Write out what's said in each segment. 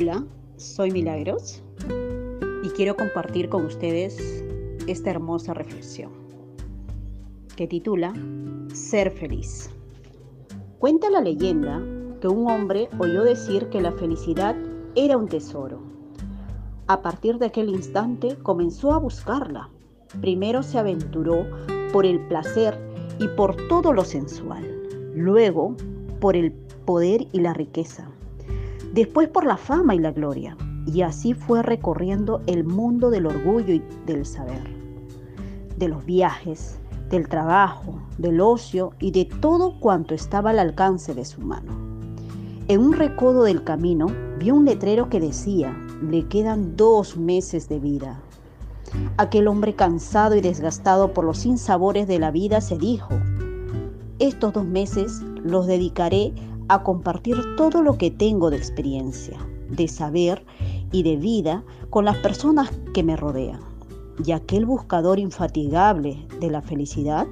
Hola, soy Milagros y quiero compartir con ustedes esta hermosa reflexión que titula Ser feliz. Cuenta la leyenda que un hombre oyó decir que la felicidad era un tesoro. A partir de aquel instante comenzó a buscarla. Primero se aventuró por el placer y por todo lo sensual. Luego por el poder y la riqueza después por la fama y la gloria. Y así fue recorriendo el mundo del orgullo y del saber, de los viajes, del trabajo, del ocio y de todo cuanto estaba al alcance de su mano. En un recodo del camino vio un letrero que decía, le quedan dos meses de vida. Aquel hombre cansado y desgastado por los sinsabores de la vida se dijo, estos dos meses los dedicaré a compartir todo lo que tengo de experiencia, de saber y de vida con las personas que me rodean. Y aquel buscador infatigable de la felicidad,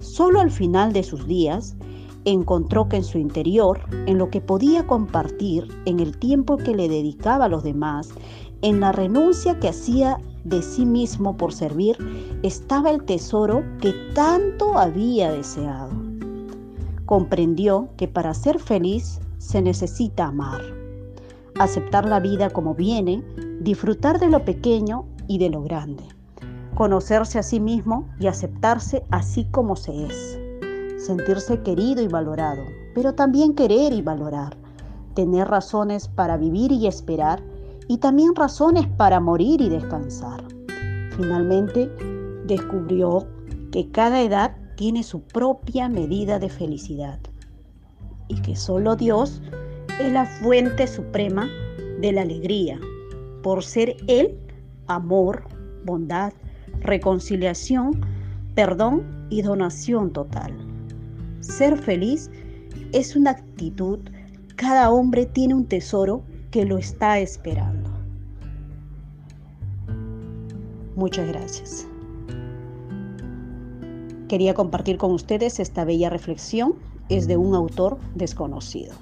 solo al final de sus días, encontró que en su interior, en lo que podía compartir, en el tiempo que le dedicaba a los demás, en la renuncia que hacía de sí mismo por servir, estaba el tesoro que tanto había deseado comprendió que para ser feliz se necesita amar, aceptar la vida como viene, disfrutar de lo pequeño y de lo grande, conocerse a sí mismo y aceptarse así como se es, sentirse querido y valorado, pero también querer y valorar, tener razones para vivir y esperar y también razones para morir y descansar. Finalmente, descubrió que cada edad tiene su propia medida de felicidad y que solo Dios es la fuente suprema de la alegría, por ser Él amor, bondad, reconciliación, perdón y donación total. Ser feliz es una actitud, cada hombre tiene un tesoro que lo está esperando. Muchas gracias. Quería compartir con ustedes esta bella reflexión. Es de un autor desconocido.